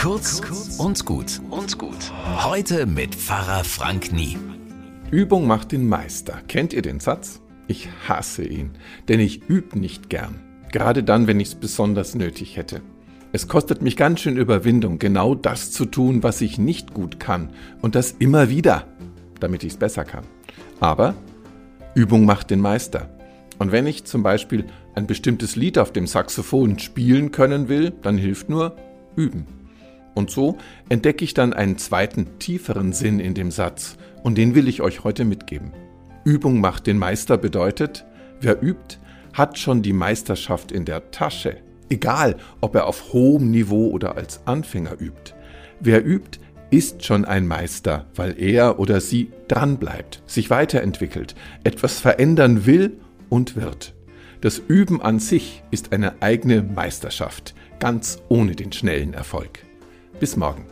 Kurz und gut und gut. Heute mit Pfarrer Frank Nie. Übung macht den Meister. Kennt ihr den Satz? Ich hasse ihn, denn ich übe nicht gern. Gerade dann, wenn ich es besonders nötig hätte. Es kostet mich ganz schön Überwindung, genau das zu tun, was ich nicht gut kann. Und das immer wieder, damit ich es besser kann. Aber Übung macht den Meister. Und wenn ich zum Beispiel ein bestimmtes Lied auf dem Saxophon spielen können will, dann hilft nur üben. Und so entdecke ich dann einen zweiten, tieferen Sinn in dem Satz, und den will ich euch heute mitgeben. Übung macht den Meister bedeutet, wer übt, hat schon die Meisterschaft in der Tasche. Egal, ob er auf hohem Niveau oder als Anfänger übt. Wer übt, ist schon ein Meister, weil er oder sie dranbleibt, sich weiterentwickelt, etwas verändern will und wird. Das Üben an sich ist eine eigene Meisterschaft, ganz ohne den schnellen Erfolg. Bis morgen.